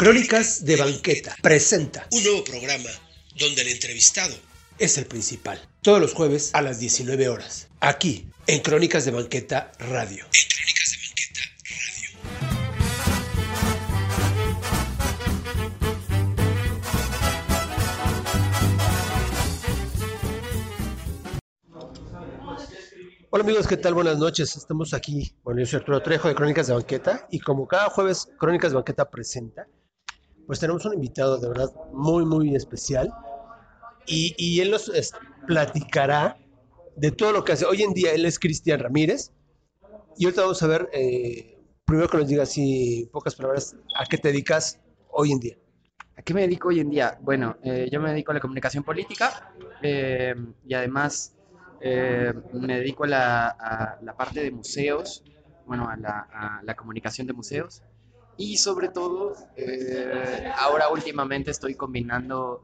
Crónicas de Banqueta presenta un nuevo programa donde el entrevistado es el principal. Todos los jueves a las 19 horas. Aquí, en Crónicas de Banqueta Radio. En Crónicas de Banqueta Radio. Hola amigos, ¿qué tal? Buenas noches. Estamos aquí. Bueno, yo soy Arturo Trejo de Crónicas de Banqueta y como cada jueves Crónicas de Banqueta presenta, pues tenemos un invitado de verdad muy, muy especial y, y él nos platicará de todo lo que hace. Hoy en día él es Cristian Ramírez y ahorita vamos a ver, eh, primero que nos diga así, pocas palabras, a qué te dedicas hoy en día. ¿A qué me dedico hoy en día? Bueno, eh, yo me dedico a la comunicación política eh, y además eh, me dedico a la, la, parte de museos, bueno, a la comunicación de museos y sobre todo, eh, ahora últimamente estoy combinando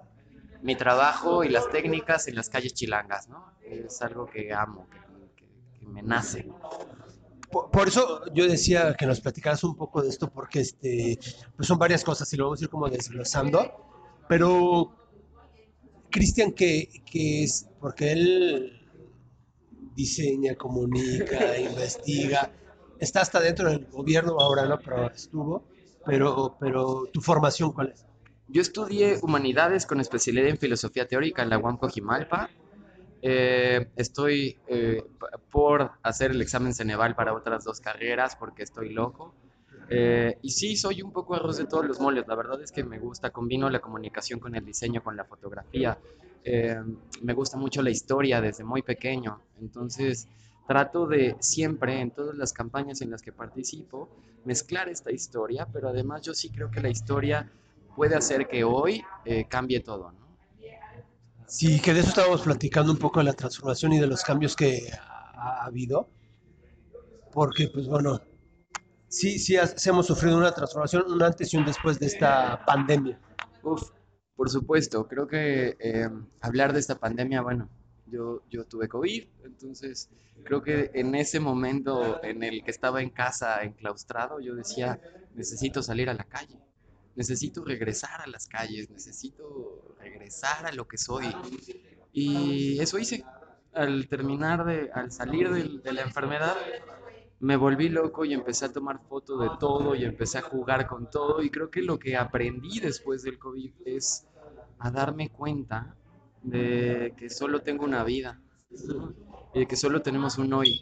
mi trabajo y las técnicas en las calles chilangas, ¿no? Es algo que amo, que, que, que me nace. Por, por, eso yo decía que nos platicaras un poco de esto, porque este, pues son varias cosas y lo vamos a ir como desglosando. Pero, Cristian, que, que es, porque él diseña, comunica, investiga, está hasta dentro del gobierno ahora, ¿no? Pero estuvo, pero, pero tu formación, ¿cuál es? Yo estudié humanidades con especialidad en filosofía teórica en la UAM Cojimalpa. Eh, estoy eh, por hacer el examen Ceneval para otras dos carreras porque estoy loco. Eh, y sí, soy un poco arroz de todos los moles. La verdad es que me gusta, combino la comunicación con el diseño, con la fotografía. Eh, me gusta mucho la historia desde muy pequeño. Entonces, trato de siempre, en todas las campañas en las que participo, mezclar esta historia, pero además yo sí creo que la historia puede hacer que hoy eh, cambie todo. ¿no? Sí, que de eso estábamos platicando un poco de la transformación y de los cambios que ha, ha habido. Porque, pues bueno, sí, sí, sí, hemos sufrido una transformación, un antes y un después de esta pandemia. Uf, por supuesto, creo que eh, hablar de esta pandemia, bueno, yo, yo tuve COVID, entonces creo que en ese momento en el que estaba en casa enclaustrado, yo decía, necesito salir a la calle, necesito regresar a las calles, necesito regresar a lo que soy. Y eso hice. Al terminar de, al salir de, de la enfermedad, me volví loco y empecé a tomar fotos de todo y empecé a jugar con todo y creo que lo que aprendí después del COVID es a darme cuenta de que solo tengo una vida y de que solo tenemos un hoy.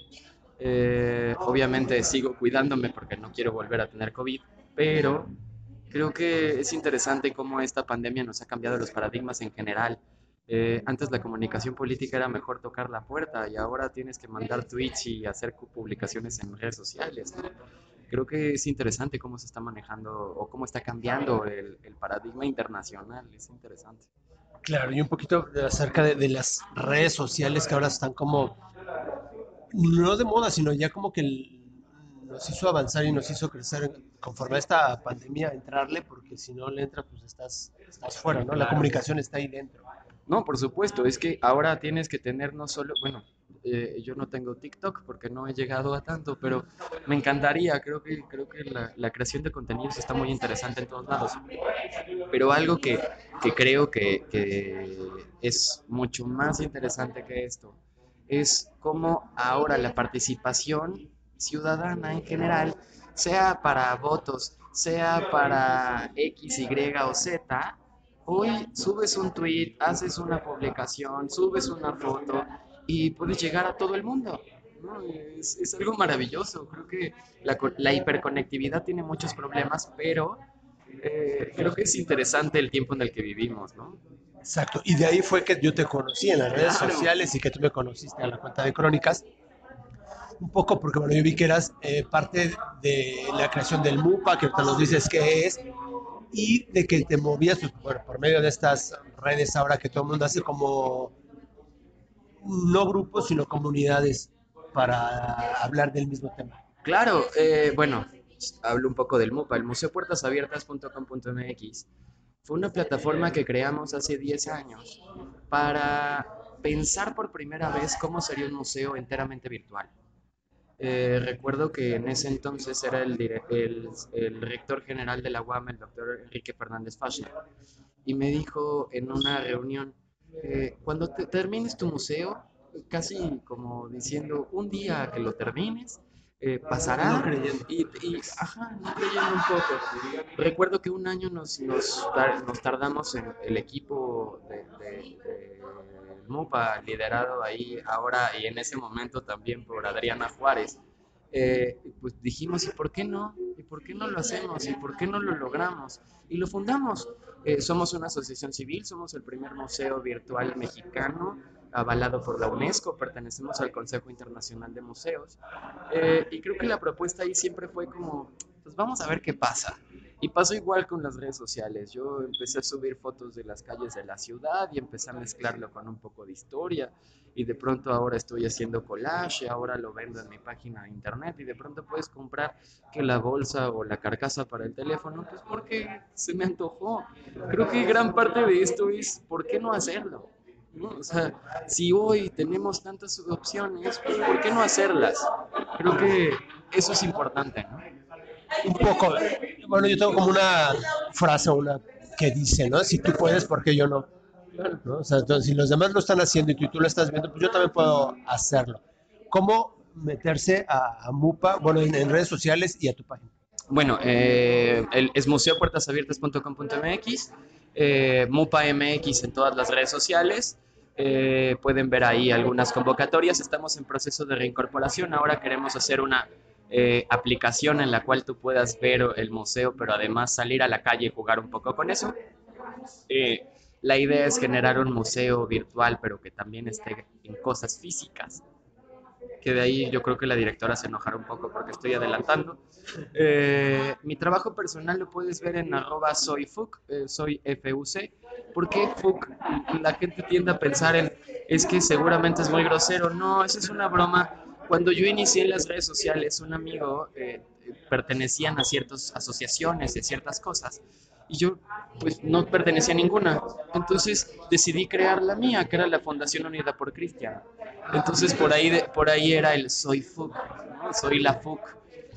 Eh, obviamente sigo cuidándome porque no quiero volver a tener COVID, pero creo que es interesante cómo esta pandemia nos ha cambiado los paradigmas en general. Eh, antes la comunicación política era mejor tocar la puerta y ahora tienes que mandar tweets y hacer publicaciones en redes sociales. Creo que es interesante cómo se está manejando o cómo está cambiando el, el, paradigma internacional. Es interesante. Claro, y un poquito acerca de, de, las redes sociales que ahora están como, no de moda, sino ya como que nos hizo avanzar y nos hizo crecer conforme a esta pandemia, entrarle, porque si no le entra, pues estás, estás fuera, ¿no? La comunicación está ahí dentro. No, por supuesto, es que ahora tienes que tener no solo, bueno, eh, yo no tengo TikTok porque no he llegado a tanto, pero me encantaría, creo que, creo que la, la creación de contenidos está muy interesante en todos lados. Pero algo que, que creo que, que es mucho más interesante que esto es cómo ahora la participación ciudadana en general, sea para votos, sea para X, Y o Z, Hoy subes un tweet, haces una publicación, subes una foto y puedes llegar a todo el mundo. ¿no? Es, es, algo maravilloso. Creo que la, la, hiperconectividad tiene muchos problemas, pero eh, creo que es interesante el tiempo en el que vivimos. ¿no? Exacto. Y de ahí fue que yo te conocí en las redes claro. sociales y que tú me conociste en la cuenta de Crónicas. Un poco porque bueno, yo vi que eras eh, parte de la creación del MUPA, que ahorita nos dices qué es, y de que te movías pues, bueno, por medio de estas redes ahora que todo el mundo hace como no grupos sino comunidades para hablar del mismo tema. Claro, eh, bueno, hablo un poco del MUPA, el Museo Puertas Abiertas.com.mx fue una plataforma que creamos hace 10 años para pensar por primera vez cómo sería un museo enteramente virtual. Eh, recuerdo que en ese entonces era el, el, el, rector general de la UAM, el doctor Enrique Fernández Fashner, y me dijo en una reunión, eh, cuando te termines tu museo, casi como diciendo, un día que lo termines, eh, pasará. Y, y, ajá, no creyendo un poco. Recuerdo que un año nos, nos, nos tardamos en el equipo de, de, de, MUPA, liderado ahí ahora y en ese momento también por Adriana Juárez. Eh, pues dijimos, ¿y por qué no? ¿Y por qué no lo hacemos? ¿Y por qué no lo logramos? Y lo fundamos. Eh, somos una asociación civil, somos el primer museo virtual mexicano avalado por la UNESCO, pertenecemos al Consejo Internacional de Museos. Eh, y creo que la propuesta ahí siempre fue como, pues vamos a ver qué pasa. Y pasó igual con las redes sociales. Yo empecé a subir fotos de las calles de la ciudad y empecé a mezclarlo con un poco de historia. Y de pronto ahora estoy haciendo collage ahora lo vendo en mi página de internet. Y de pronto puedes comprar que la bolsa o la carcasa para el teléfono, pues porque se me antojó. Creo que gran parte de esto es, ¿por qué no hacerlo? ¿no? O sea, si hoy tenemos tantas opciones, pues ¿por qué no hacerlas? Creo que eso es importante, ¿no? Un poco, bueno, yo tengo como una frase una que dice, ¿no? Si tú puedes, ¿por qué yo no? Entonces, si los demás lo están haciendo y tú, tú lo estás viendo, pues yo también puedo hacerlo. ¿Cómo meterse a, MUPA, bueno, en, en, redes sociales y a tu página? Bueno, eh, el, es museopuertasabiertas.com.mx, eh, MUPA MX en todas las redes sociales. Eh, pueden ver ahí algunas convocatorias. Estamos en proceso de reincorporación. Ahora queremos hacer una eh, aplicación en la cual tú puedas ver el museo, pero además salir a la calle y jugar un poco con eso. Eh, la idea es generar un museo virtual, pero que también esté en cosas físicas. Que de ahí yo creo que la directora se enojará un poco porque estoy adelantando. Eh, mi trabajo personal lo puedes ver en arroba soy FUC, eh, soy FUC. ¿Por qué FUC? La gente tiende a pensar en, es que seguramente es muy grosero. No, esa es una broma. Cuando yo inicié en las redes sociales, un amigo eh, pertenecían a ciertas asociaciones de ciertas cosas y yo pues no pertenecía a ninguna. Entonces decidí crear la mía, que era la Fundación Unida por Cristian. Entonces por ahí, de, por ahí era el soy FUC, ¿no? soy la FUC.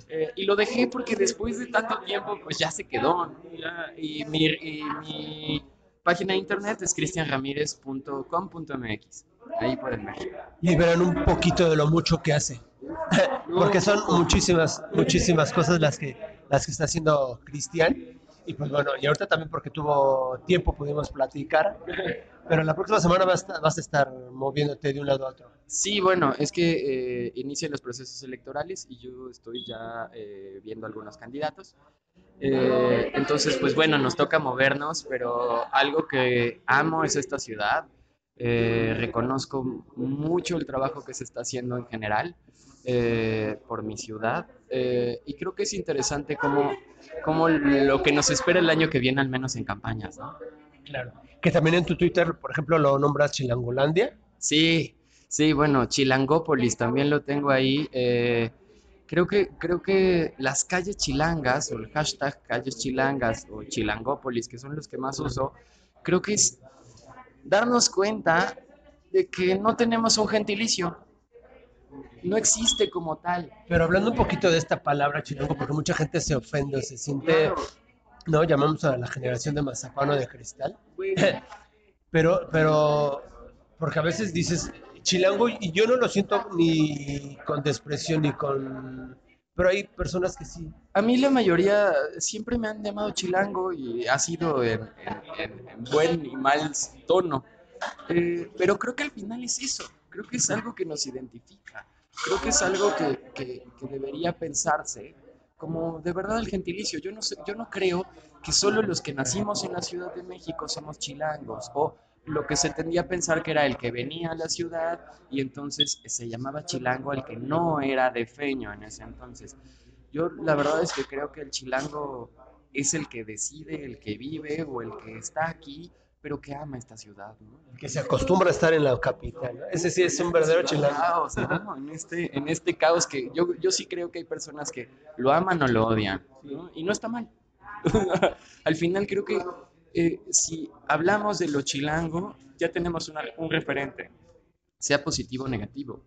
Eh, y lo dejé porque después de tanto tiempo pues ya se quedó. ¿no? Ya, y, mi, y mi página de internet es cristianramirez.com.mx. Ahí pueden ver. Y verán un poquito de lo mucho que hace. Porque son muchísimas, muchísimas cosas las que, las que está haciendo Cristian. Y pues bueno, y ahorita también porque tuvo tiempo pudimos platicar, pero la próxima semana vas, vas a estar moviéndote de un lado a otro. Sí, bueno, es que eh, inician los procesos electorales y yo estoy ya eh, viendo algunos candidatos. Eh, entonces, pues bueno, nos toca movernos, pero algo que amo es esta ciudad. Eh, reconozco mucho el trabajo que se está haciendo en general eh, por mi ciudad eh, y creo que es interesante cómo, cómo, lo que nos espera el año que viene, al menos en campañas, ¿no? Claro. Que también en tu Twitter, por ejemplo, lo nombras Chilangolandia. Sí, sí, bueno, Chilangópolis también lo tengo ahí. Eh, creo, que, creo que las calles chilangas, o el hashtag calles chilangas, o Chilangópolis, que son los que más uso, creo que es darnos cuenta de que no tenemos un gentilicio no existe como tal. Pero hablando un poquito de esta palabra chilango, porque mucha gente se ofende, se siente, no, llamamos a la generación de mazapano de cristal. pero, pero, porque a veces dices chilango y yo no lo siento ni con desprecio ni con... Pero hay personas que sí. A mí la mayoría siempre me han llamado chilango y ha sido en, en, en buen y mal tono. Eh, pero creo que al final es eso. Creo que es algo que nos identifica creo que es algo que, que, que, debería pensarse como de verdad el gentilicio. Yo no, sé, yo no creo que solo los que nacimos en la Ciudad de México somos chilangos o lo que se tendía a pensar que era el que venía a la ciudad y entonces se llamaba chilango el que no era de feño en ese entonces. Yo la verdad es que creo que el chilango es el que decide, el que vive o el que está aquí pero que ama esta ciudad, ¿no? Que se acostumbra a estar en la capital, ¿no? Ese sí es un verdadero chilango. Caos, ¿no? En este, en este caos que yo, yo sí creo que hay personas que lo aman o lo odian. Y no está mal. Al final creo que eh, si hablamos de lo chilango, ya tenemos una, un referente, sea positivo o negativo.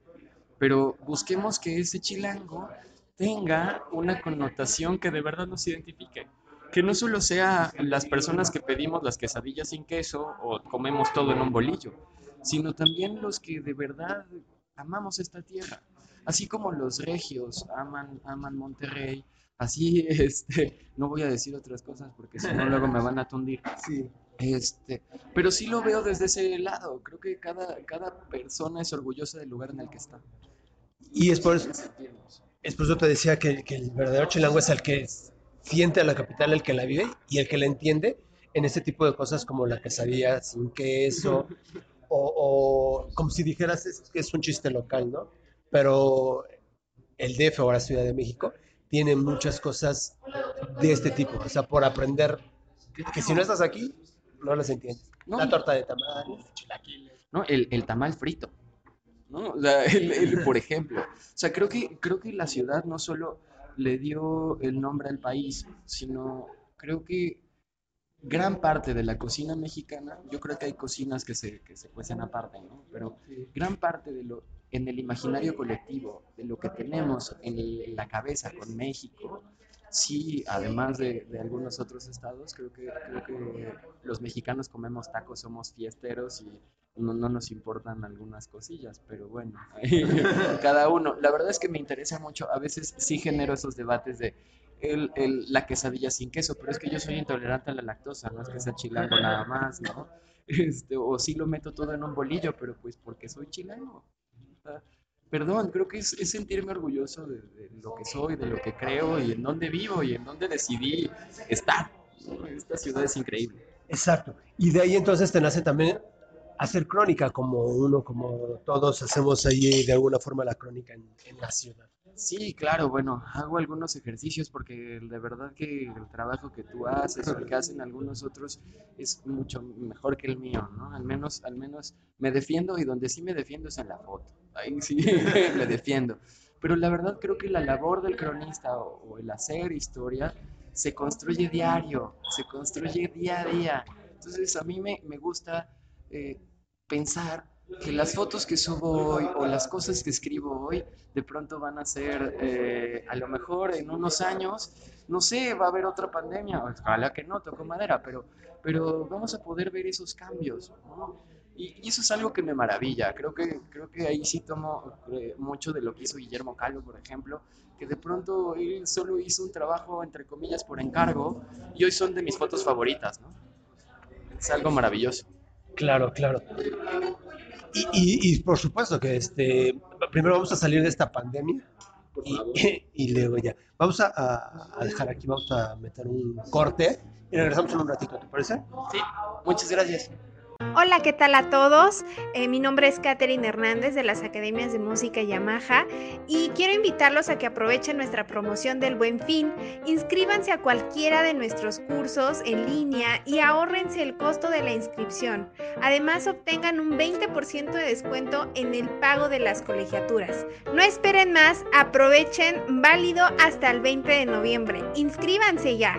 pero busquemos que ese chilango tenga una connotación que de verdad nos identifique. Que no solo sea las personas que pedimos las quesadillas sin queso o comemos todo en un bolillo, sino también los que de verdad amamos esta tierra. Así como los regios aman, aman Monterrey, así, este, no voy a decir otras cosas porque si no luego me van a tundir. Sí. Este, pero sí lo veo desde ese lado. Creo que cada, cada persona es orgullosa del lugar en el que está. Y es por eso, es por eso te decía que, que el verdadero chilango es el que siente a la capital, el que la vive y el que la entiende en este tipo de cosas como la quesadilla sin queso o, o como si dijeras es, que es un chiste local, ¿no? Pero el DF, ahora Ciudad de México, tiene muchas cosas de este tipo. O sea, por aprender que, que si no estás aquí, no las entiendes. No, La torta de tamal, chilaquiles. ¿no? El, el tamal frito, ¿no? O sea, el- el- por ejemplo. O sea, creo que, creo que la ciudad no solo le dio el nombre al país, sino creo que gran parte de la cocina mexicana, yo creo que hay cocinas que se, que se cuecen aparte, ¿no? Pero gran parte de lo, en el imaginario colectivo, de lo que tenemos en la cabeza con México, sí, además de, de algunos otros estados, creo que, creo que los mexicanos comemos tacos, somos fiesteros y no, no nos importan algunas cosillas, pero bueno, cada uno. La verdad es que me interesa mucho, a veces sí genero esos debates de el, el- la quesadilla sin queso, pero es que yo soy intolerante a la lactosa, no es que sea chilango nada más, ¿no? Este, o sí lo meto todo en un bolillo, pero pues porque soy chilango. Perdón, creo que es, sentirme orgulloso de, lo que soy, de lo que creo y en dónde vivo y en dónde decidí estar. Esta ciudad es increíble. Exacto. Y de ahí entonces te nace también hacer crónica, como uno, como todos hacemos ahí de alguna forma la crónica en la ciudad. Sí, claro, bueno, hago algunos ejercicios porque de verdad que el trabajo que tú haces o el que hacen algunos otros es mucho mejor que el mío, ¿no? Al menos, al menos me defiendo y donde sí me defiendo es en la foto. Ahí sí me defiendo. Pero la verdad creo que la labor del cronista o, o el hacer historia se construye diario, se construye día a día. Entonces a mí me, me gusta eh, pensar que las fotos que subo hoy o las cosas que escribo hoy de pronto van a ser, eh, a lo mejor en unos años, no sé, va a haber otra pandemia, ojalá que no, toco madera, pero, pero vamos a poder ver esos cambios, ¿no? Y, y eso es algo que me maravilla, creo que, creo que ahí sí tomo eh, mucho de lo que hizo Guillermo Calvo, por ejemplo, que de pronto él solo hizo un trabajo, entre comillas, por encargo, y hoy son de mis fotos favoritas, ¿no? Es algo maravilloso. Claro, claro. Y, y- y por supuesto que este, primero vamos a salir de esta pandemia y, y luego ya. Vamos a, a- a dejar aquí, vamos a meter un corte y regresamos en un ratito, ¿te parece? Sí, muchas gracias. Hola, ¿qué tal a todos? Eh, mi nombre es Katherine Hernández de las Academias de Música Yamaha y quiero invitarlos a que aprovechen nuestra promoción del Buen Fin. Inscríbanse a cualquiera de nuestros cursos en línea y ahórrense el costo de la inscripción. Además, obtengan un 20% de descuento en el pago de las colegiaturas. No esperen más, aprovechen, válido hasta el 20 de noviembre. Inscríbanse ya.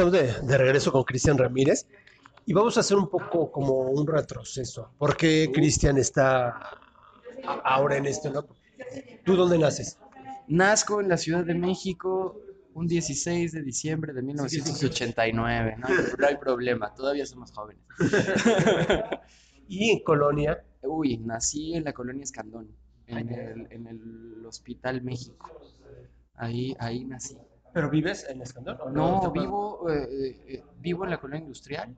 Estamos de, de regreso con Cristian Ramírez y vamos a hacer un poco como un retroceso. ¿Por qué Cristian está ahora en esto? ¿no? ¿Tú dónde naces? Nazco en la Ciudad de México un 16 de diciembre de 1989. No, hay- no hay problema, todavía somos jóvenes. Y en Colonia, Uy, nací en la colonia Escandón, en el, en el Hospital México. Ahí, ahí nací. ¿Pero vives en Escandón? o No, Te- vivo, eh, eh, eh, vivo en la colonia industrial.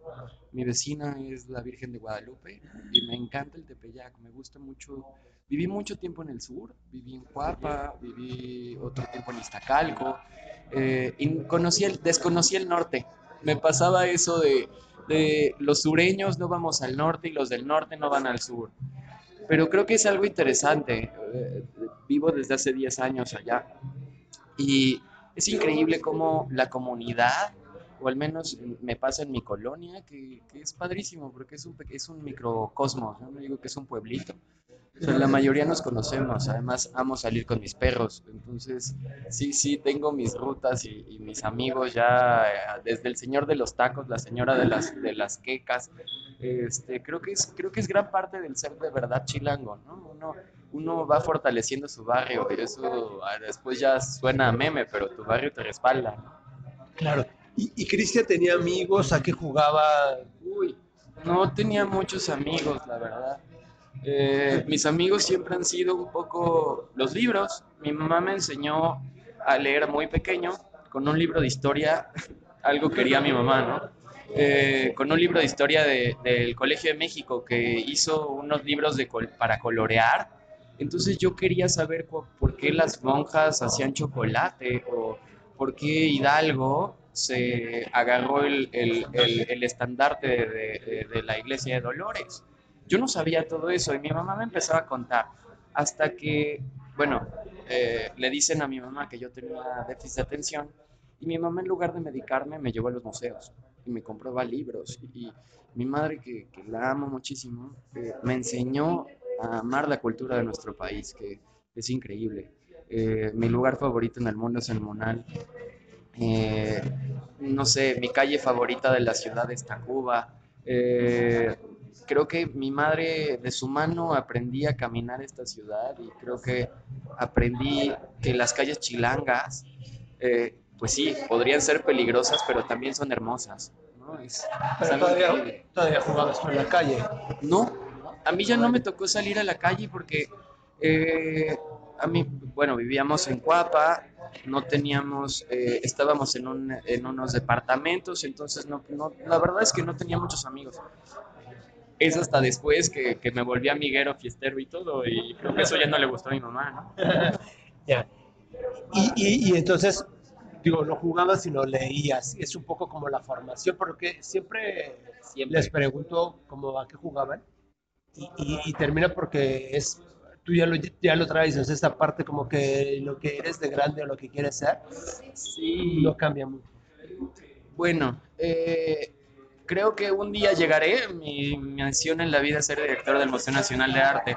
Mi vecina es la Virgen de Guadalupe y me encanta el Tepeyac. Me gusta mucho. Viví mucho tiempo en el sur, viví en Cuapa, viví otro tiempo en Iztacalco. eh, y conocí el, desconocí el norte. Me pasaba eso de, de los sureños no vamos al norte y los del norte no van al sur. Pero creo que es algo interesante. eh, vivo desde hace 10 años allá. Y es increíble cómo la comunidad, o al menos me pasa en mi colonia, que, es padrísimo, porque es un, es un microcosmos, ¿no? Digo que es un pueblito. La mayoría nos conocemos, además amo salir con mis perros, entonces sí, sí, tengo mis rutas y, mis amigos ya, eh, desde el señor de los tacos, la señora de las, de las quecas, este, creo, que es, creo que es gran parte del ser de verdad chilango, ¿no? Uno va fortaleciendo su barrio y eso ah, después ya suena a meme, pero tu barrio te respalda. Claro. ¿Y, y Cristian tenía amigos? ¿A qué jugaba? Uy, no tenía muchos amigos, la verdad. Eh, mis amigos siempre han sido un poco los libros. Mi mamá me enseñó a leer muy pequeño con un libro de historia, algo quería mi mamá, ¿no? Eh, con un libro de historia de- del Colegio de México que hizo unos libros de col- para colorear. Entonces yo quería saber por qué las monjas hacían chocolate o por qué Hidalgo se agarró el, el- el- el estandarte de, de- de la iglesia de Dolores. Yo no sabía todo eso y mi mamá me empezaba a contar hasta que, bueno, eh, le dicen a mi mamá que yo tenía déficit de atención y mi mamá en lugar de medicarme me llevó a los museos y me compraba libros y, y mi madre que, que la amo muchísimo eh, me enseñó a amar la cultura de nuestro país que es increíble. Eh, mi lugar favorito en el mundo es el Monal. Eh, no sé, mi calle favorita de la ciudad es Tacuba. Eh, creo que mi madre de su mano aprendí a caminar esta ciudad y creo que aprendí que las calles chilangas, eh, pues sí, podrían ser peligrosas, pero también son hermosas. ¿no? Es- Pero todavía jugabas por la calle. No, a mí ya no me tocó salir a la calle porque eh, a mí, bueno, vivíamos en Cuapa, no teníamos, eh, estábamos en, un- en unos departamentos, entonces no, no- la verdad es que no tenía muchos amigos. Es hasta después que, que me volví amiguero, fiestero y todo, y creo que eso ya no le gustó a mi mamá, ¿no? Ya. Y, y- y entonces, digo, no jugabas, sino leías. Es un poco como la formación, porque siempre Siempre. les pregunto cómo a qué jugaban. Y, y- y termina porque es, tú ya lo, ya lo traes, es esta parte como que lo que eres de grande o lo que quieres ser, Sí. no cambia mucho. Bueno, eh, creo que un día llegaré. Mi, mi misión en la vida es ser director del Museo Nacional de Arte.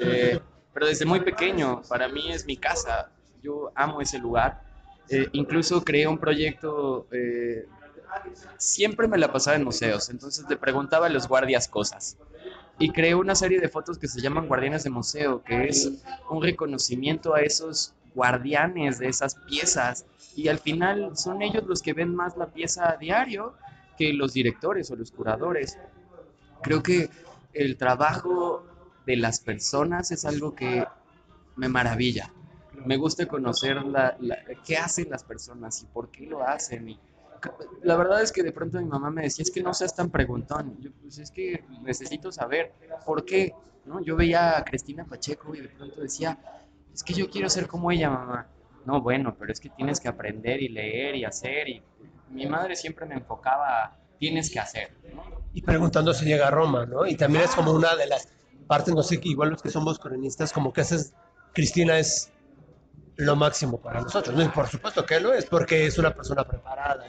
Eh, pero desde muy pequeño, para mí es mi casa. Yo amo ese lugar. Eh, incluso creé un proyecto. eh, siempre me la pasaba en museos, entonces le preguntaba a los guardias cosas. Y creé una serie de fotos que se llaman Guardianes de Museo, que es un reconocimiento a esos guardianes de esas piezas y al final son ellos los que ven más la pieza a diario que los directores o los curadores. Creo que el trabajo de las personas es algo que me maravilla. Me gusta conocer la, qué hacen las personas y por qué lo hacen. Y la verdad es que de pronto mi mamá me decía, es que no seas tan preguntón. Yo, pues es que necesito saber por qué. ¿no? Yo veía a Cristina Pacheco y de pronto decía, es que yo quiero ser como ella, mamá. No, bueno, pero es que tienes que aprender y leer y hacer. Y mi madre siempre me enfocaba, tienes que hacer. ¿no? Y preguntando si llega a Roma, ¿no? Y también es como una de las partes, no sé, que igual los que somos cronistas, como que haces, Cristina es lo máximo para nosotros, ¿no? Y por supuesto que lo es, porque es una persona preparada,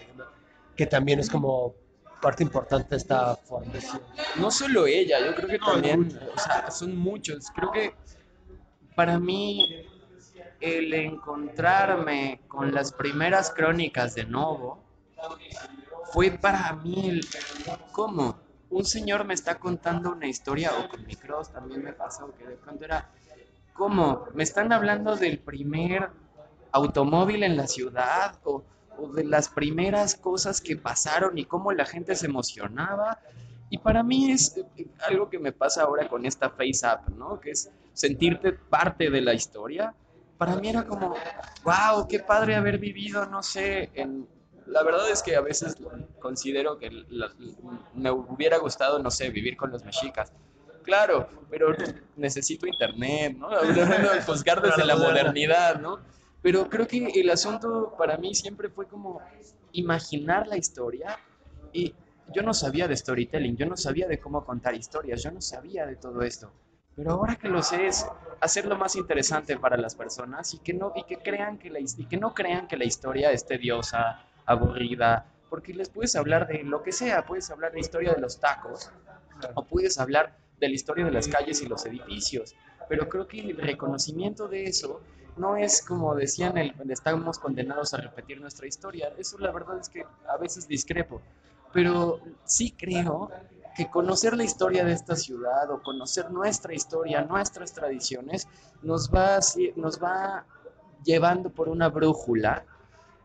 que también es como parte importante de esta formación. No solo ella, yo creo que No, también, o sea, son muchos. Creo que para mí el encontrarme con las primeras crónicas de Novo fue para mí el cómo un señor me está contando una historia o con micros también me pasó que de pronto era cómo me están hablando del primer automóvil en la ciudad o, o de las primeras cosas que pasaron y cómo la gente se emocionaba y para mí es eh, algo que me pasa ahora con esta Face App, ¿no? Que es sentirte parte de la historia. Para mí era como, wow, qué padre haber vivido, no sé, en... La verdad es que a veces considero que la- me hubiera gustado, no sé, vivir con los mexicas. Claro, pero necesito internet, ¿no? Hablando de juzgar desde la modernidad, ¿no? Pero creo que el asunto para mí siempre fue como imaginar la historia y yo no sabía de storytelling, yo no sabía de cómo contar historias, yo no sabía de todo esto. Pero ahora que lo sé es hacerlo más interesante para las personas y que no y que crean que la y que no crean que la historia es tediosa, aburrida, porque les puedes hablar de lo que sea, puedes hablar de la historia de los tacos o puedes hablar de la historia de las calles y los edificios, pero creo que el reconocimiento de eso no es como decían, el, estamos condenados a repetir nuestra historia. Eso la verdad es que a veces discrepo, pero sí creo que conocer la historia de esta ciudad o conocer nuestra historia, nuestras tradiciones, nos va, nos va llevando por una brújula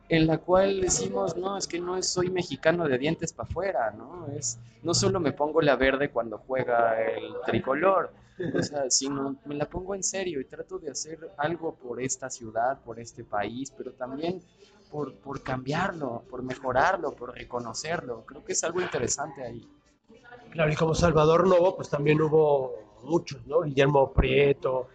en la cual decimos, no, es que no soy mexicano de dientes para afuera, ¿no? Es, no solo me pongo la verde cuando juega el tricolor, o sea, sino me la pongo en serio y trato de hacer algo por esta ciudad, por este país, pero también por, por cambiarlo, por mejorarlo, por reconocerlo. Creo que es algo interesante ahí. Claro, y como Salvador Novo, pues también hubo muchos, ¿no? Guillermo Prieto,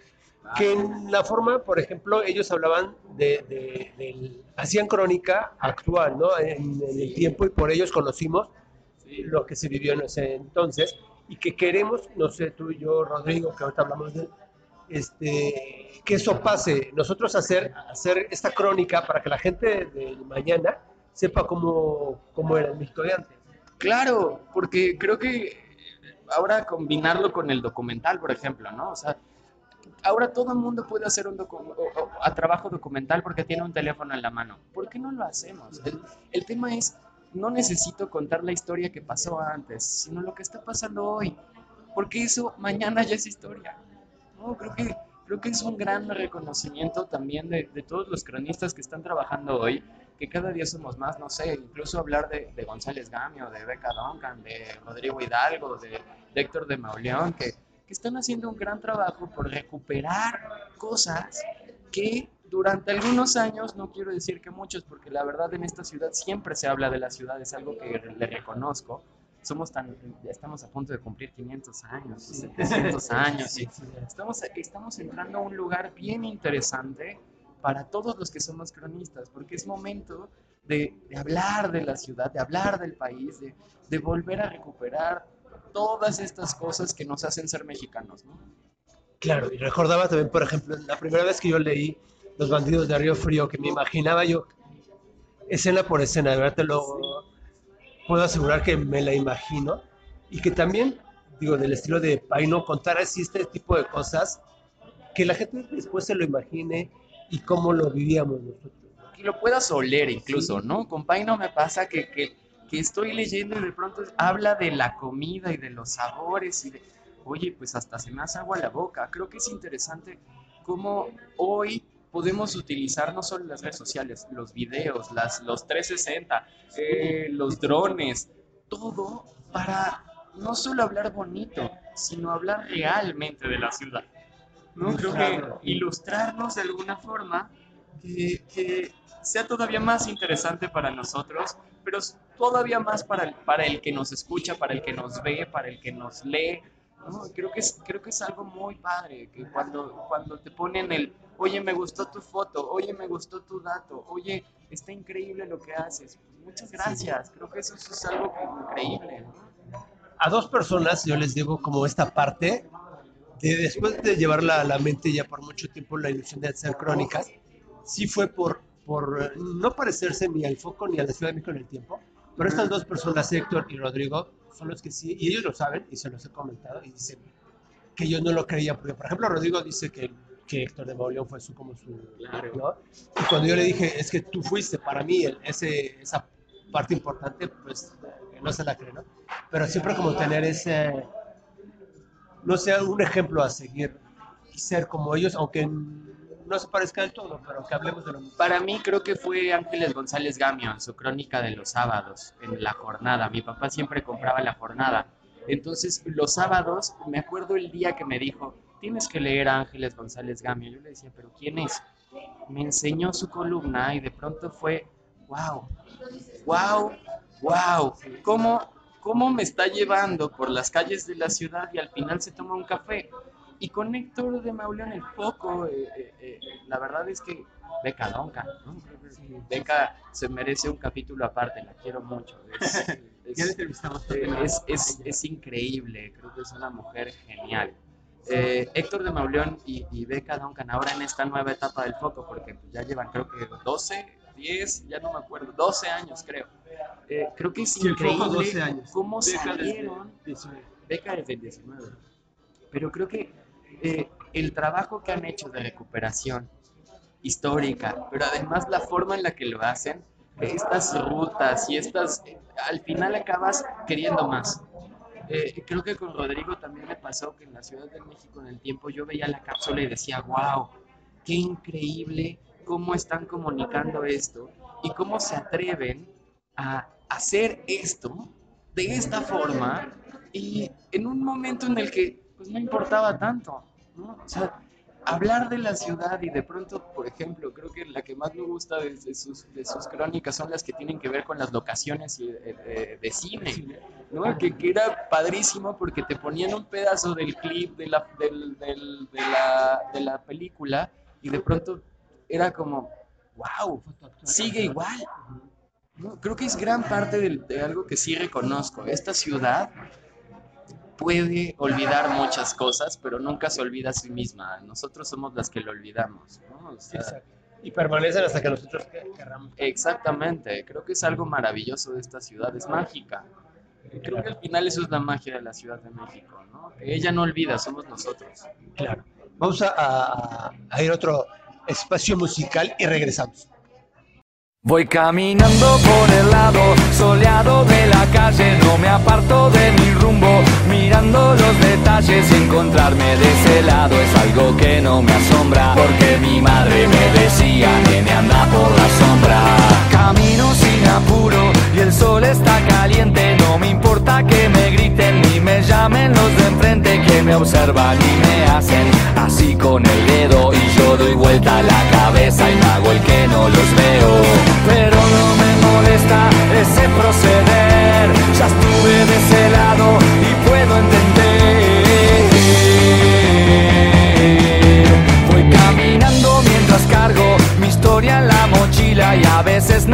que en la forma, por ejemplo, ellos hablaban de, de- del- hacían crónica actual, ¿no? En, en el tiempo y por ellos conocimos lo que se vivió en ese entonces y que queremos, no sé, tú y yo, Rodrigo, que ahorita hablamos de este, que eso pase, nosotros hacer, hacer esta crónica para que la gente de mañana sepa cómo, cómo era el México de antes. Claro, porque creo que ahora combinarlo con el documental, por ejemplo, ¿no? O sea, ahora todo el mundo puede hacer un docu- o- o- a trabajo documental porque tiene un teléfono en la mano. ¿Por qué no lo hacemos? El, el tema es, no necesito contar la historia que pasó antes, sino lo que está pasando hoy, porque eso mañana ya es historia. No, creo que, creo que es un gran reconocimiento también de, de todos los cronistas que están trabajando hoy, que cada día somos más, no sé, incluso hablar de, de González Gamio, de Beca Duncan, de Rodrigo Hidalgo, de, de Héctor de Mauleón, que, que están haciendo un gran trabajo por recuperar cosas que durante algunos años, no quiero decir que muchos, porque la verdad en esta ciudad siempre se habla de la ciudad, es algo que le reconozco. Somos tan, estamos a punto de cumplir 500 años, 700 años, y estamos, estamos entrando a un lugar bien interesante para todos los que somos cronistas, porque es momento de, de hablar de la ciudad, de hablar del país, de, de volver a recuperar todas estas cosas que nos hacen ser mexicanos, ¿no? Claro, y recordaba también, por ejemplo, la primera vez que yo leí Los bandidos de Río Frío, que me imaginaba yo, escena por escena, de verdad te lo puedo asegurar que me la imagino, y que también, digo, del estilo de Paino, contar así este tipo de cosas, que la gente después se lo imagine y cómo lo vivíamos nosotros. ¿no? que lo puedas oler incluso, ¿no? Con Paino me pasa que, que, que estoy leyendo y de pronto habla de la comida y de los sabores y de, oye, pues hasta se me hace agua la boca. Creo que es interesante cómo hoy podemos utilizar no solo las redes sociales, los videos, las, los 360, eh, los drones, todo para no solo hablar bonito, sino hablar realmente de la ciudad. ¿no? Creo que ilustrarnos de alguna forma que, que sea todavía más interesante para nosotros, pero todavía más para el, para el que nos escucha, para el que nos ve, para el que nos lee. ¿no? Creo, que es, creo que es algo muy padre, que cuando, cuando te ponen el, oye, me gustó tu foto, oye, me gustó tu dato, oye, está increíble lo que haces. Muchas gracias, creo que eso, eso es algo increíble. A dos personas yo les digo como esta parte, de después de llevarla a la mente ya por mucho tiempo la ilusión de hacer crónicas, sí fue por, por eh, no parecerse ni al foco ni a la Ciudad de México en el tiempo, pero estas dos personas, Héctor y Rodrigo, son los que sí, y ellos lo saben y se los he comentado y dicen que yo no lo creía, porque por ejemplo Rodrigo dice que, que Héctor de Mauleón fue su, como su... Claro. ¿no? Y cuando yo le dije, es que tú fuiste para mí el- ese, esa parte importante, pues no se la cree, ¿no? Pero siempre como tener ese, no sé, un ejemplo a seguir y ser como ellos, aunque no se parezca del todo, pero que hablemos de lo mismo. Para mí creo que fue Ángeles González Gamio en su crónica de los sábados, en la jornada. Mi papá siempre compraba la jornada. Entonces, los sábados, me acuerdo el día que me dijo, tienes que leer a Ángeles González Gamio. Yo le decía, pero ¿quién es? Me enseñó su columna y de pronto fue, wow, wow, wow, ¿cómo, cómo me está llevando por las calles de la ciudad y al final se toma un café? Y con Héctor de Mauleón el foco, eh, eh, eh, la verdad es que Beca Donca, ¿no? Beca se merece un capítulo aparte, la quiero mucho. Es, es- es, es, increíble, creo que es una mujer genial. Héctor de Mauleón y, y Beca Duncan ahora en esta nueva etapa del foco, porque ya llevan creo que 12, 10, ya no me acuerdo, 12 años creo. Creo que es increíble 12 años. cómo Beca salieron 19. beca desde el 19. Pero creo que eh, el trabajo que han hecho de recuperación histórica, pero además la forma en la que lo hacen, estas rutas y estas, eh, al final acabas queriendo más. Eh, creo que con Rodrigo también me pasó que en la Ciudad de México en el tiempo yo veía la cápsula y decía, wow, qué increíble cómo están comunicando esto y cómo se atreven a hacer esto de esta forma y en un momento en el que pues no importaba tanto. O sea, hablar de la ciudad y de pronto, por ejemplo, creo que la que más me gusta de, de sus, de sus crónicas son las que tienen que ver con las locaciones y, eh, eh, de cine, ¿no? Que, que era padrísimo porque te ponían un pedazo del clip de la, del- de la, de la película y de pronto era como, wow, sigue igual. ¿no? Creo que es gran parte de, algo que sí reconozco. Esta ciudad puede olvidar muchas cosas, pero nunca se olvida a sí misma. Nosotros somos las que lo olvidamos. ¿no? O sea, Exacto. Y permanecen hasta que nosotros que- querramos. exactamente, creo que es algo maravilloso de esta ciudad, es mágica. Creo que al final eso es la magia de la Ciudad de México, ¿no? Que ella no olvida, somos nosotros. Claro. Vamos a, a- a ir a otro espacio musical y regresamos. Voy caminando por el lado soleado de la calle, no me aparto de mi rumbo, mirando los detalles y encontrarme de ese lado es algo que no me asombra, porque mi madre me decía, nene anda por la sombra. Camino sin apuro y el sol está caliente, no me importa que me griten ni me llamen los de enfrente que me observan y me hacen así con el dedo y yo doy vuelta la cabeza y me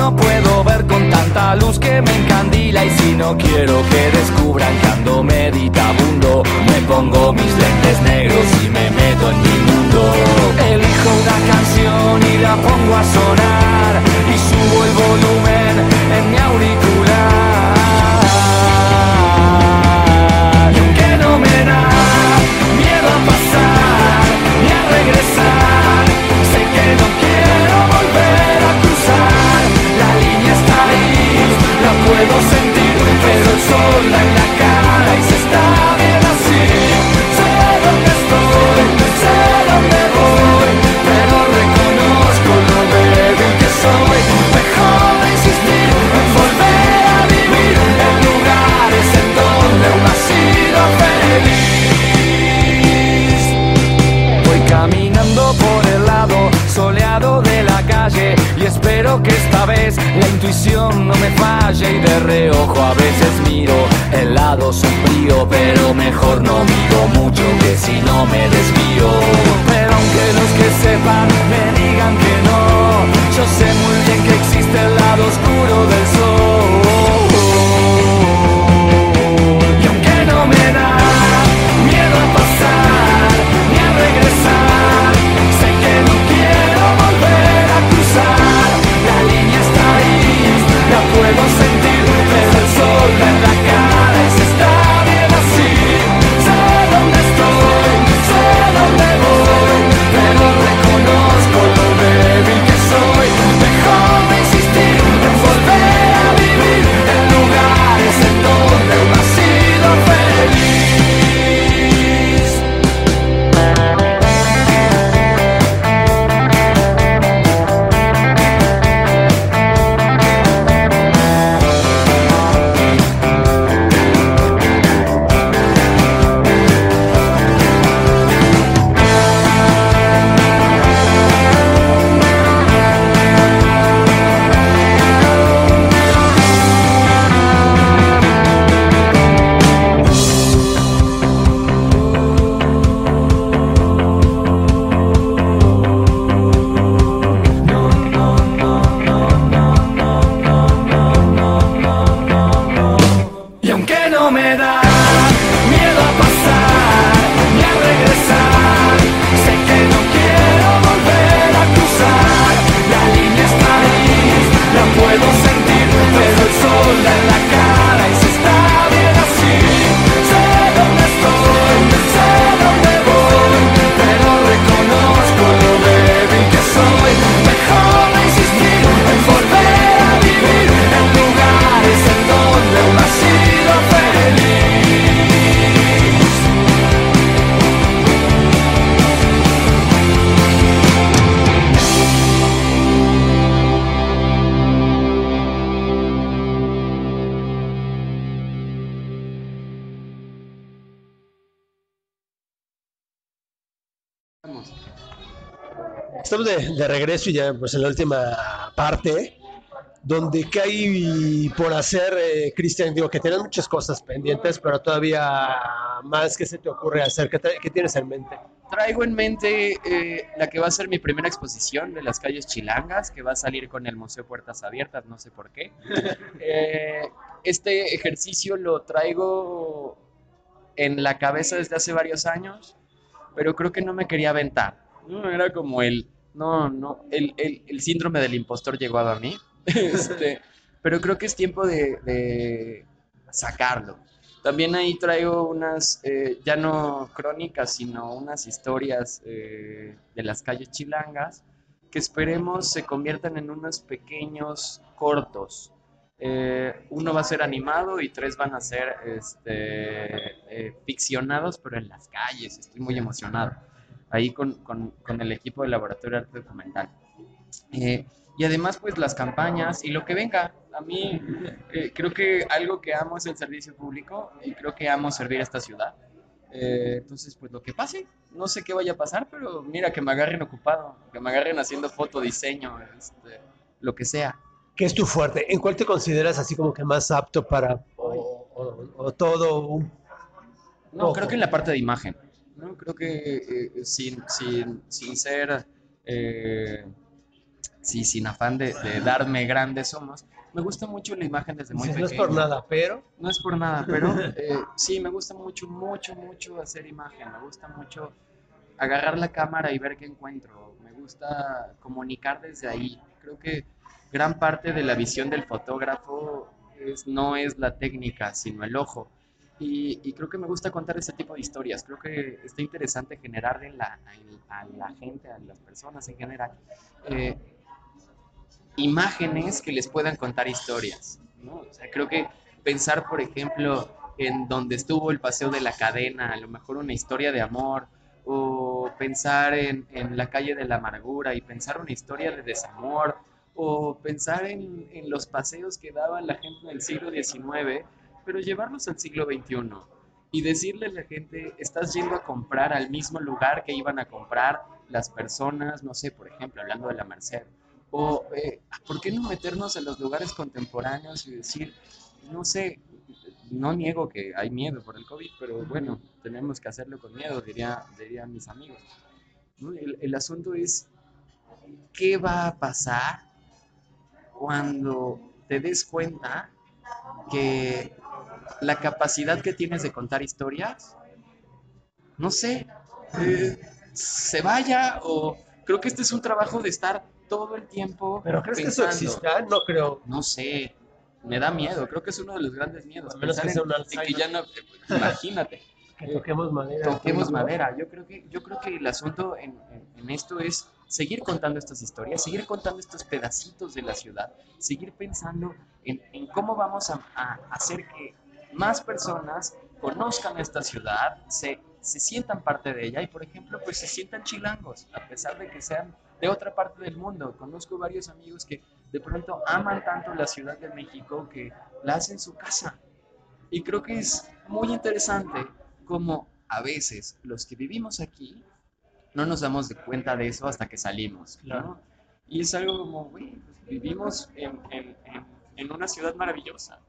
no puedo ver con tanta luz que me encandila. Y si no quiero que descubran que ando meditabundo me pongo mis lentes negros y me meto en mi mundo. Elijo una canción y la pongo a sonar y subo el volumen pero el sol da en la cara y se está bien así. Sé dónde estoy sé dónde voy pero reconozco lo débil que soy. Mejor insistir en volver a vivir en lugares en donde aún ha sido feliz. Voy caminando por el lado soleado de la calle y espero que esta vez intuición no me falle y de reojo a veces miro. El lado sombrío pero mejor no miro mucho que si no me desvío. Pero aunque los que sepan me digan que no yo sé muy bien que existe el lado oscuro del sol Estamos de, de regreso y ya pues en la última parte, donde qué hay por hacer, eh, Cristian, digo que tienes muchas cosas pendientes, pero todavía más que se te ocurre hacer, ¿qué, te- qué tienes en mente? Traigo en mente eh, la que va a ser mi primera exposición de las calles chilangas, que va a salir con el Museo Puertas Abiertas, no sé por qué. Eh, este ejercicio lo traigo en la cabeza desde hace varios años, pero creo que no me quería aventar. ¿no? Era como el, no, no, el, el- el síndrome del impostor llegó a mí. Este, pero creo que es tiempo de, de sacarlo. También ahí traigo unas, eh, ya no crónicas, sino unas historias eh, de las calles chilangas que esperemos se conviertan en unos pequeños cortos. Eh, uno va a ser animado y tres van a ser este, eh, ficcionados, pero en las calles. Estoy muy emocionado. Ahí con, con- con el equipo de Laboratorio de Arte Documental. Eh, y además, pues las campañas y lo que venga. A mí eh, creo que algo que amo es el servicio público y creo que amo servir a esta ciudad. Eh, entonces, pues lo que pase, no sé qué vaya a pasar, pero mira, que me agarren ocupado, que me agarren haciendo foto, diseño, este, lo que sea. ¿Qué es tu fuerte? ¿En cuál te consideras así como que más apto para o, o- o todo? un- No, creo que en la parte de imagen. ¿No? Creo que eh, sin, sin, sin ser, eh, sí, sin afán de, de darme grandes somos, me gusta mucho la imagen desde muy Dices, no es pequeño. por nada, pero No es por nada, pero eh, sí, me gusta mucho, mucho, mucho hacer imagen. Me gusta mucho agarrar la cámara y ver qué encuentro. Me gusta comunicar desde ahí. Creo que gran parte de la visión del fotógrafo es, no es la técnica, sino el ojo. Y, y creo que me gusta contar ese tipo de historias. Creo que está interesante generar en la, en- a la gente, a las personas en general, eh, imágenes que les puedan contar historias. ¿no? O sea, creo que pensar, por ejemplo, en donde estuvo el paseo de la cadena, a lo mejor una historia de amor, o pensar en, en la calle de la amargura y pensar una historia de desamor, o pensar en, en los paseos que daba la gente en el siglo XIX, pero llevarlos al siglo XXI y decirle a la gente, estás yendo a comprar al mismo lugar que iban a comprar las personas, no sé, por ejemplo, hablando de la Merced, o eh, ¿por qué no meternos en los lugares contemporáneos y decir, no sé, no niego que hay miedo por el COVID, pero bueno, tenemos que hacerlo con miedo, diría, dirían mis amigos. El, el asunto es, ¿qué va a pasar cuando te des cuenta que la capacidad que tienes de contar historias, no sé, eh, se vaya o creo que este es un trabajo de estar todo el tiempo ¿Pero crees que eso pensando. exista? No creo. No sé, me da miedo, creo que es uno de los grandes miedos. A menos que sea en- un en que ya no, imagínate, Que toquemos madera. toquemos madera. Yo creo que, yo creo que el asunto en, en- en esto es seguir contando estas historias, seguir contando estos pedacitos de la ciudad, seguir pensando en, en cómo vamos a, a hacer que más personas conozcan esta ciudad, se, se sientan parte de ella y, por ejemplo, pues se sientan chilangos, a pesar de que sean de otra parte del mundo. Conozco varios amigos que de pronto aman tanto la Ciudad de México que la hacen su casa. Y creo que es muy interesante como a veces los que vivimos aquí no nos damos de cuenta de eso hasta que salimos. ¿no? Claro. Y es algo como, güey, pues, vivimos en, en- en- en una ciudad maravillosa.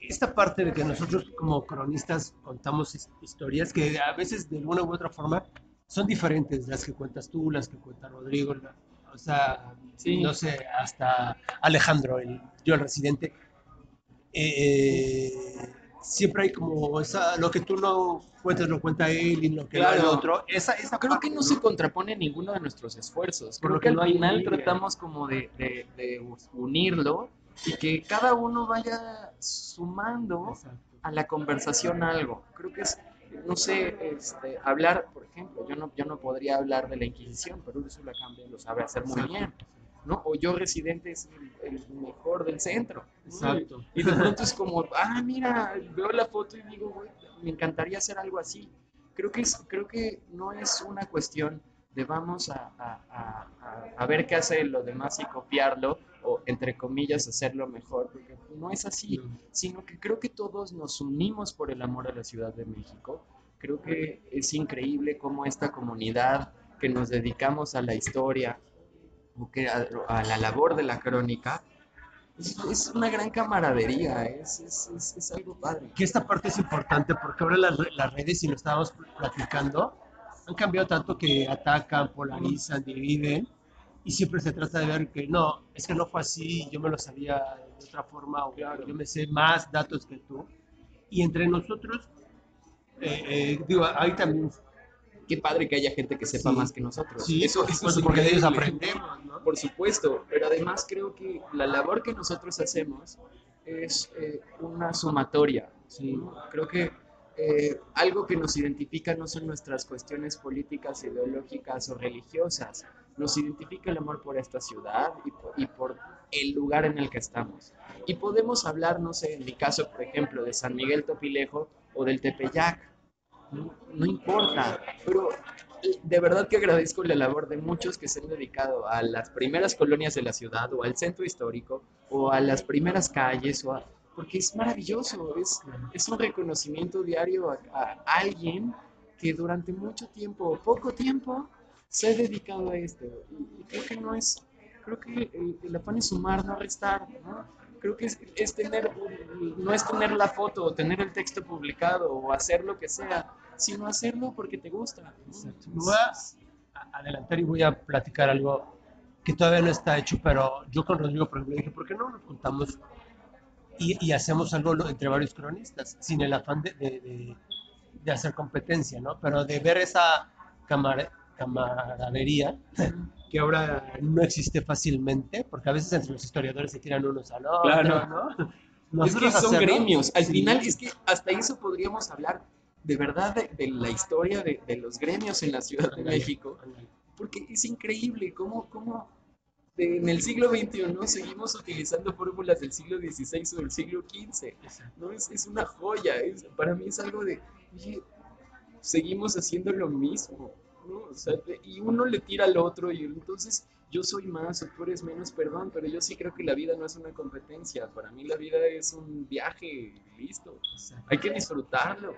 Esta parte de que nosotros como cronistas contamos his- historias que a veces de alguna u otra forma son diferentes, las que cuentas tú, las que cuenta Rodrigo, la- o sea, Sí. no sé, hasta Alejandro, el, yo el residente. Eh, siempre hay como esa, lo que tú no cuentas lo cuenta él y lo que no el Claro. otro. Esa, esa Creo parte, que no se contrapone ninguno de nuestros esfuerzos. Por Creo lo que que al no final tratamos como de, de- de unirlo y que cada uno vaya sumando a la conversación algo. Creo que es, no sé, este, hablar, por ejemplo, yo no, yo no podría hablar de la Inquisición, pero Ursula Campbell lo sabe hacer muy bien, ¿no? O yo residente es el, el mejor del centro. Exacto. Y de pronto es como, ah, mira, veo la foto y digo, güey, me encantaría hacer algo así. Creo que, es, creo que no es una cuestión de vamos a, a- a- a- ver qué hace lo demás y copiarlo, o entre comillas hacerlo mejor, porque no es así sino que creo que todos nos unimos por el amor a la Ciudad de México. Creo que es increíble cómo esta comunidad que nos dedicamos a la historia o que a, la labor de la crónica, es, es una gran camaradería, es, es, es- algo padre. Que esta parte es importante porque ahora las, las redes, y lo estábamos platicando, han cambiado tanto que atacan, polarizan, dividen, y siempre se trata de ver que no, es que no fue así, yo me lo sabía de otra forma, o yo me sé más datos que tú. Y entre nosotros, eh, eh, digo, ahí también, Qué padre que haya gente que sepa Sí. más que nosotros. sí, eso, eso es porque de ellos aprendemos, ¿no? Por supuesto, pero además creo que la labor que nosotros hacemos es eh, una sumatoria. Sí. Creo que eh, algo que nos identifica no son nuestras cuestiones políticas, ideológicas o religiosas. Nos identifica el amor por esta ciudad y por, y por el lugar en el que estamos. Y podemos hablar, no sé, en mi caso, por ejemplo, de San Miguel Topilejo o del Tepeyac. No, no importa, pero eh, de verdad que agradezco la labor de muchos que se han dedicado a las primeras colonias de la ciudad o al centro histórico o a las primeras calles o a- porque es maravilloso, es, es un reconocimiento diario a, a alguien que durante mucho tiempo o poco tiempo se ha dedicado a esto. Y, y creo que no es, creo que el, el afán es sumar, no restar, ¿no? Creo que es, es tener, no es tener la foto o tener el texto publicado o hacer lo que sea, sino hacerlo porque te gusta. ¿no? Voy a- adelantar y voy a platicar algo que todavía no está hecho, pero yo con Rodrigo, por ejemplo, dije, ¿por qué no nos juntamos y, y hacemos algo entre varios cronistas, sin el afán de, de- de- de hacer competencia, ¿no? Pero de ver esa camar- camaradería que ahora no existe fácilmente, porque a veces entre los historiadores se tiran unos al otro, Claro. ¿no? Es que Nosotros son hacerlo- gremios. Al Sí. final es que hasta eso podríamos hablar de verdad de, de la historia de, de los gremios en la Ciudad de México, porque es increíble cómo, cómo de- en el siglo XXI seguimos utilizando fórmulas del siglo XVI o del siglo XV. ¿no? Es, es una joya, es, para mí es algo de, oye, seguimos haciendo lo mismo, ¿no? O sea, y uno le tira al otro y entonces yo soy más o tú eres menos, perdón, pero yo sí creo que la vida no es una competencia, para mí la vida es un viaje, listo, hay que disfrutarlo.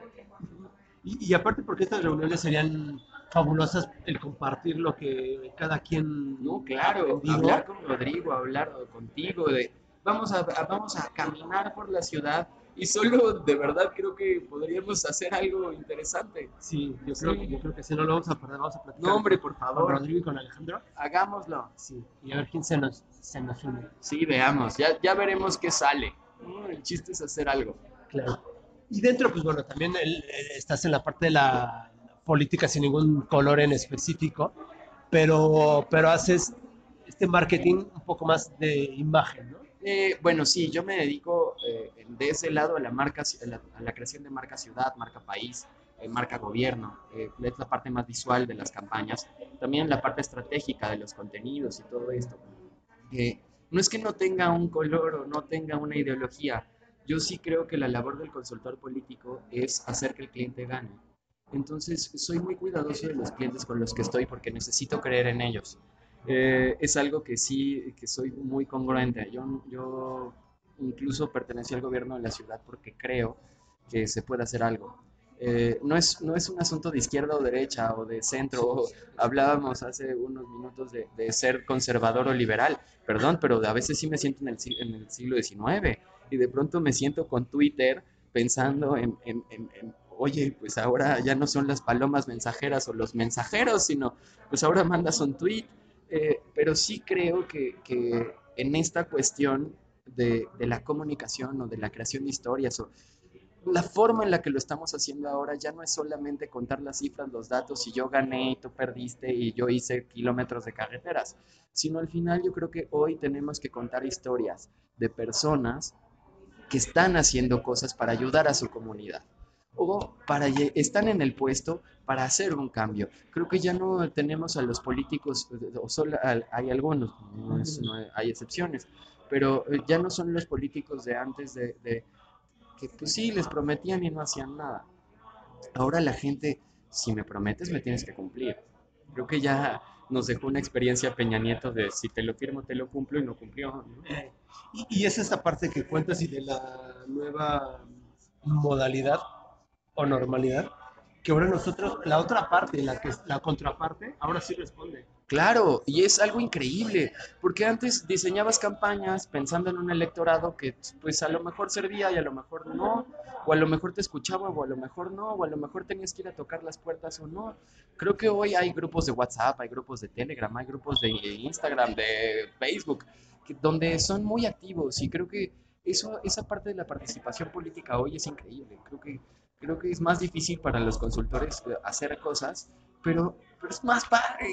Y, y aparte porque estas reuniones serían fabulosas el compartir lo que cada quien No, claro, hablar con Rodrigo, hablar contigo, de vamos a, a- vamos a caminar por la ciudad y solo de verdad creo que podríamos hacer algo interesante. Sí, yo creo, Sí. yo creo que si no lo vamos a perder, vamos a platicar No, hombre, por con favor, Rodrigo y con Alejandro. hagámoslo. Sí, y a ver quién se nos, se nos une. Sí, veamos, ya, ya veremos qué sale. El chiste es hacer algo. Claro. Y dentro, pues bueno, también el- el- estás en la parte de la política sin ningún color en específico, pero, pero haces este marketing un poco más de imagen, ¿no? Eh, bueno, sí, yo me dedico eh, de ese lado a la, marca, a la, a la creación de marca ciudad, marca país, eh, marca gobierno. eh, es la parte más visual de las campañas. También la parte estratégica de los contenidos y todo esto. Eh, no es que no tenga un color o no tenga una ideología. Yo sí creo que la labor del consultor político es hacer que el cliente gane. Entonces, soy muy cuidadoso de los clientes con los que estoy porque necesito creer en ellos. Eh, es algo que sí, que soy muy congruente. Yo, yo incluso pertenecí al gobierno de la ciudad porque creo que se puede hacer algo. Eh, no, es, no es un asunto de izquierda o derecha o de centro. hablábamos hace unos minutos de, de ser conservador o liberal. Perdón, pero a veces sí me siento en el, en el siglo XIX y de pronto me siento con Twitter pensando en, en- en- en, oye, pues ahora ya no son las palomas mensajeras o los mensajeros, sino pues ahora mandas un tweet. Eh, pero sí creo que, que en esta cuestión de, de la comunicación o de la creación de historias o la forma en la que lo estamos haciendo ahora ya no es solamente contar las cifras, los datos, y yo gané y tú perdiste y yo hice kilómetros de carreteras, sino al final yo creo que hoy tenemos que contar historias de personas que están haciendo cosas para ayudar a su comunidad o para están en el puesto para hacer un cambio. Creo que ya no tenemos a los políticos, o solo hay algunos, hay excepciones, pero eh, ya no son los políticos de antes de, que pues sí, les prometían y no hacían nada. Ahora la gente, si me prometes, me tienes que cumplir. Creo que ya nos dejó una experiencia Peña Nieto de si te lo firmo, te lo cumplo y no cumplió. Y, es esta parte que cuentas y de la nueva modalidad o normalidad que ahora nosotros, la otra parte, la que la contraparte, ahora sí responde. Claro, y es algo increíble, porque antes diseñabas campañas pensando en un electorado que pues a lo mejor servía y a lo mejor no, o a lo mejor te escuchaba o a lo mejor no, o a lo mejor tenías que ir a tocar las puertas o no. Creo que hoy hay grupos de WhatsApp, hay grupos de Telegram, hay grupos de Instagram, de Facebook, que- donde son muy activos y creo que eso, esa parte de la participación política hoy es increíble. Creo que, creo que es más difícil para los consultores hacer cosas, pero, pero es más padre.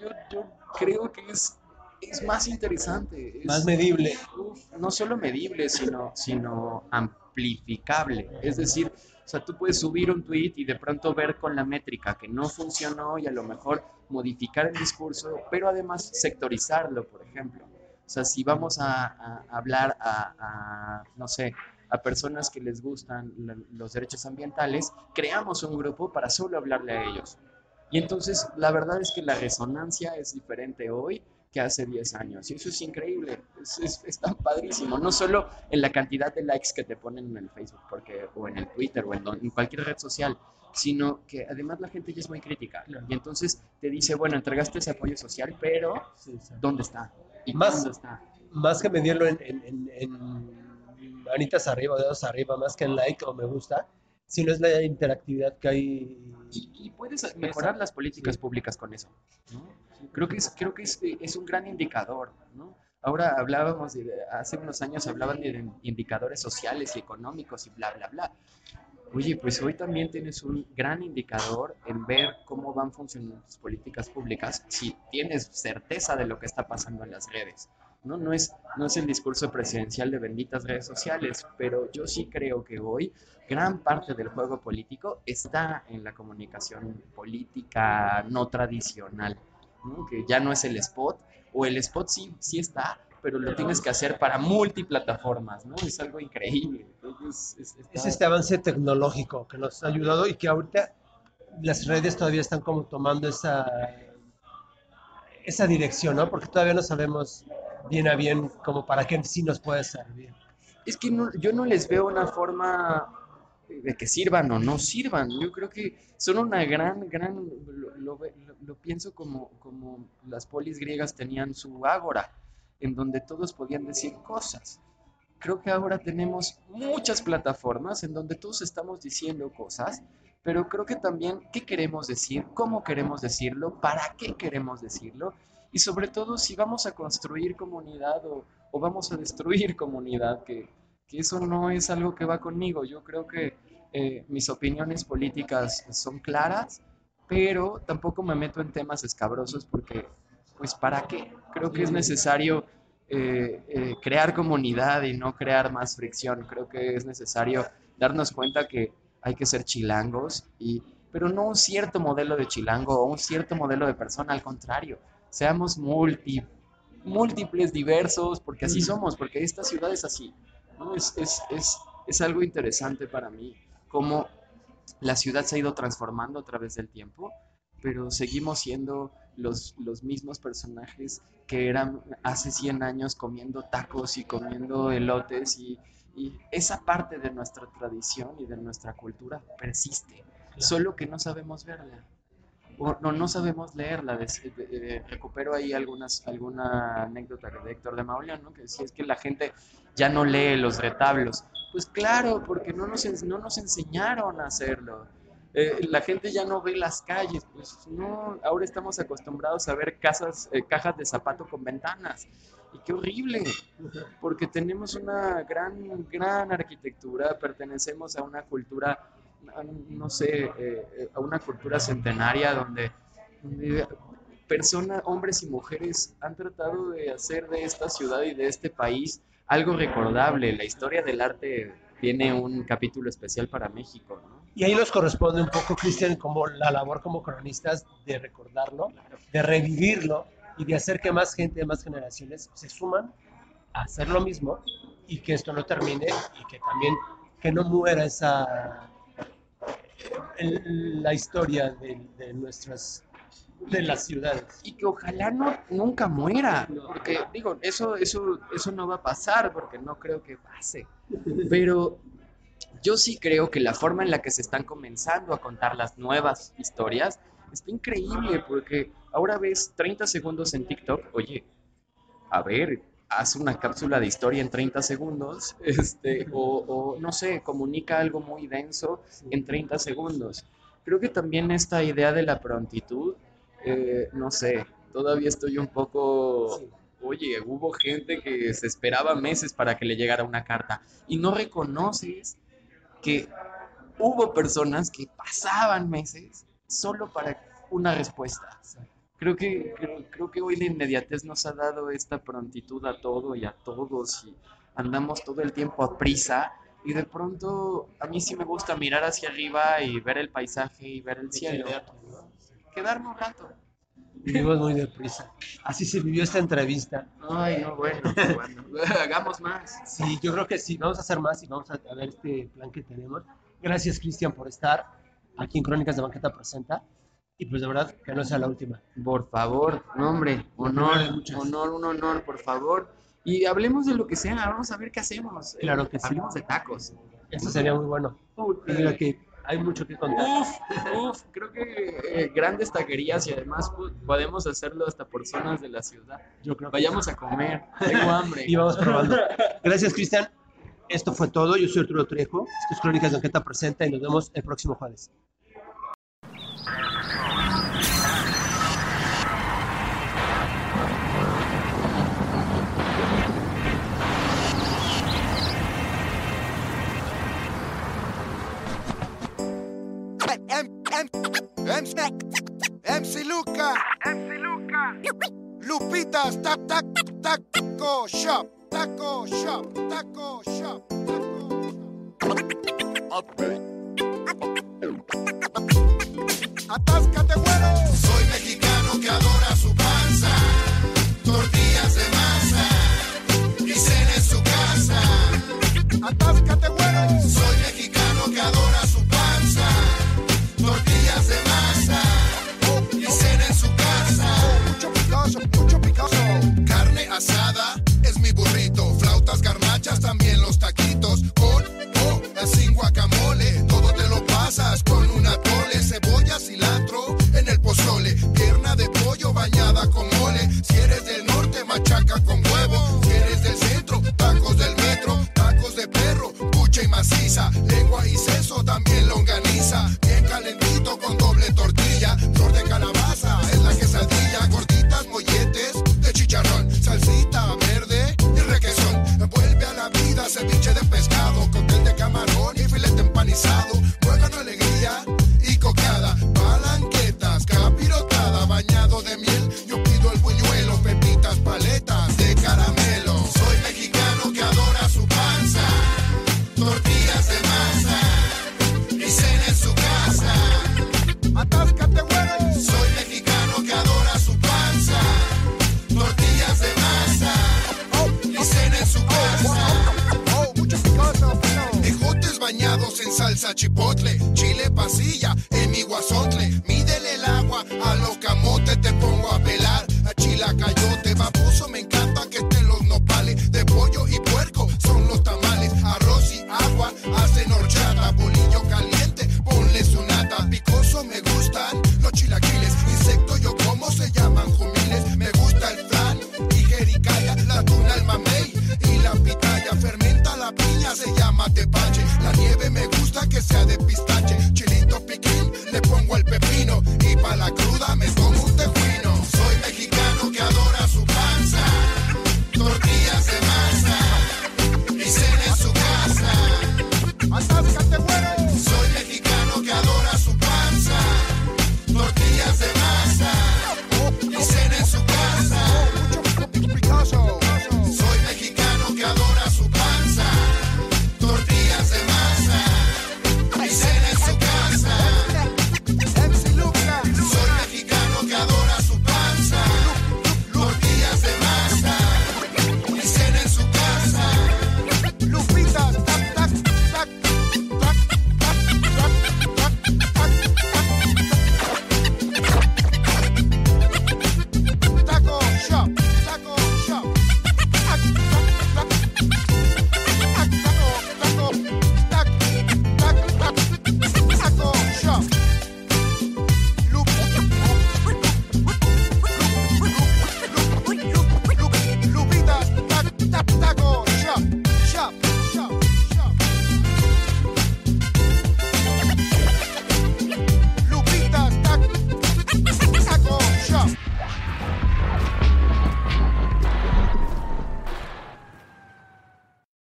Yo, yo creo que es, es más interesante. es- Más medible. Uf, no solo medible, sino, sino amplificable. Es decir, o sea, tú puedes subir un tweet y de pronto ver con la métrica que no funcionó y a lo mejor modificar el discurso, pero además sectorizarlo, por ejemplo. O sea, si vamos a, a hablar a, a, no sé, a personas que les gustan los derechos ambientales, creamos un grupo para solo hablarle a ellos. Y entonces, la verdad es que la resonancia es diferente hoy que hace 10 años. Y eso es increíble, es, es, es tan padrísimo. No solo en la cantidad de likes que te ponen en el Facebook porque, o en el Twitter o en, en cualquier red social, sino que además la gente ya es muy crítica. Y entonces te dice, bueno, entregaste ese apoyo social, pero ¿dónde está? ¿Y Más- está? Más que medirlo en, en, en- en manitas arriba, dedos arriba, más que en like o me gusta, sino es la interactividad que hay. Y, y puedes mejorar las políticas Sí. públicas con eso. ¿no? Creo que, es, creo que es, es un gran indicador. ¿no? Ahora hablábamos, de, hace unos años hablaban de indicadores sociales y económicos y bla, bla, bla. Oye, pues hoy también tienes un gran indicador en ver cómo van funcionando tus políticas públicas si tienes certeza de lo que está pasando en las redes. No, no, es, no es el discurso presidencial de benditas redes sociales, pero yo sí creo que hoy gran parte del juego político está en la comunicación política no tradicional, ¿no? que ya no es el spot, o el spot sí, sí está, pero lo tienes que hacer para multiplataformas, ¿no? Es algo increíble. Es, es- está- Es este avance tecnológico que nos ha ayudado y que ahorita las redes todavía están como tomando esa, esa dirección, ¿no? Porque todavía no sabemos bien a bien como para qué sí nos puede servir. Es que yo no les veo una forma de que sirvan o no sirvan. Yo creo que son una gran, gran, lo pienso como, como las polis griegas tenían su ágora, en donde todos podían decir cosas. Creo que ahora tenemos muchas plataformas en donde todos estamos diciendo cosas, pero creo que también qué queremos decir, cómo queremos decirlo, para qué queremos decirlo, y sobre todo si vamos a construir comunidad o, o vamos a destruir comunidad, que, que eso no es algo que va conmigo. Yo creo que eh, mis opiniones políticas son claras, pero tampoco me meto en temas escabrosos porque, pues, ¿para qué? Creo que es necesario eh, eh, crear comunidad y no crear más fricción. Creo que es necesario darnos cuenta que hay que ser chilangos, y, pero no un cierto modelo de chilango o un cierto modelo de persona, al contrario, seamos multi, múltiples, diversos, porque así somos, porque esta ciudad es así. ¿no? Es, es, es, es algo interesante para mí, cómo la ciudad se ha ido transformando a través del tiempo, pero seguimos siendo los, los mismos personajes que eran hace 100 años comiendo tacos y comiendo elotes y, y esa parte de nuestra tradición y de nuestra cultura persiste, solo que no sabemos verla. O no, no sabemos leerla. De- de- recupero ahí algunas, alguna anécdota de Héctor de Mauleón, ¿no? que decía es que la gente ya no lee los retablos. Pues claro, porque no nos, no nos enseñaron a hacerlo. Eh, la gente ya no ve las calles, pues no, ahora estamos acostumbrados a ver casas, eh, cajas de zapato con ventanas. Y qué horrible, porque tenemos una gran, gran arquitectura, pertenecemos a una cultura, no sé, eh, eh, a una cultura centenaria donde, donde personas, hombres y mujeres han tratado de hacer de esta ciudad y de este país algo recordable. La historia del arte tiene un capítulo especial para México, ¿no? Y ahí nos corresponde un poco, Cristian, como la labor como cronistas de recordarlo, de revivirlo y de hacer que más gente, más generaciones se suman a hacer lo mismo y que esto no termine y que también que no muera esa el- la historia de, de nuestras de las ciudades. y que ojalá no nunca muera, porque digo, eso eso eso no va a pasar porque no creo que pase. Pero yo sí creo que la forma en la que se están comenzando a contar las nuevas historias está increíble porque ahora ves 30 segundos en TikTok, oye, a ver, haz una cápsula de historia en 30 segundos, este, o, no sé, comunica algo muy denso en 30 segundos. Creo que también esta idea de la prontitud, eh, no sé, todavía estoy un poco... Oye, hubo gente que se esperaba meses para que le llegara una carta y no reconoces que hubo personas que pasaban meses solo para una respuesta. Creo que, creo, creo que hoy la inmediatez nos ha dado esta prontitud a todo y a todos y andamos todo el tiempo a prisa y de pronto a mí sí me gusta mirar hacia arriba y ver el paisaje y ver el cielo. Quedarme un rato. Vivimos muy deprisa. Así se vivió esta entrevista. Ay, no, bueno, bueno, hagamos más. Sí, yo creo que sí, vamos a hacer más y vamos a, a ver este plan que tenemos. Gracias, Cristian, por estar aquí en Crónicas de Banqueta Presenta. Y pues de verdad, que no sea la última. Por favor, no, hombre, honor, honor, un honor, por favor. Y hablemos de lo que sea, vamos a ver qué hacemos. Claro que sí. Hablemos de tacos. Eso sería muy bueno. Y mira que hay mucho que contar. Uf, uf, creo que eh, grandes taquerías y además podemos hacerlo hasta por zonas de la ciudad. Yo creo que Vayamos a comer, tengo hambre. y vamos probando. Gracias, Cristian. Esto fue todo. Yo soy Arturo Trejo. Esto es Crónicas de Banqueta Presenta y nos vemos el próximo jueves. MC, MC Luca. MC Luca. Lupitas, tac, tac, taco shop. Taco shop. Taco shop. Atáscate, güero. Soy horchata. Bolillo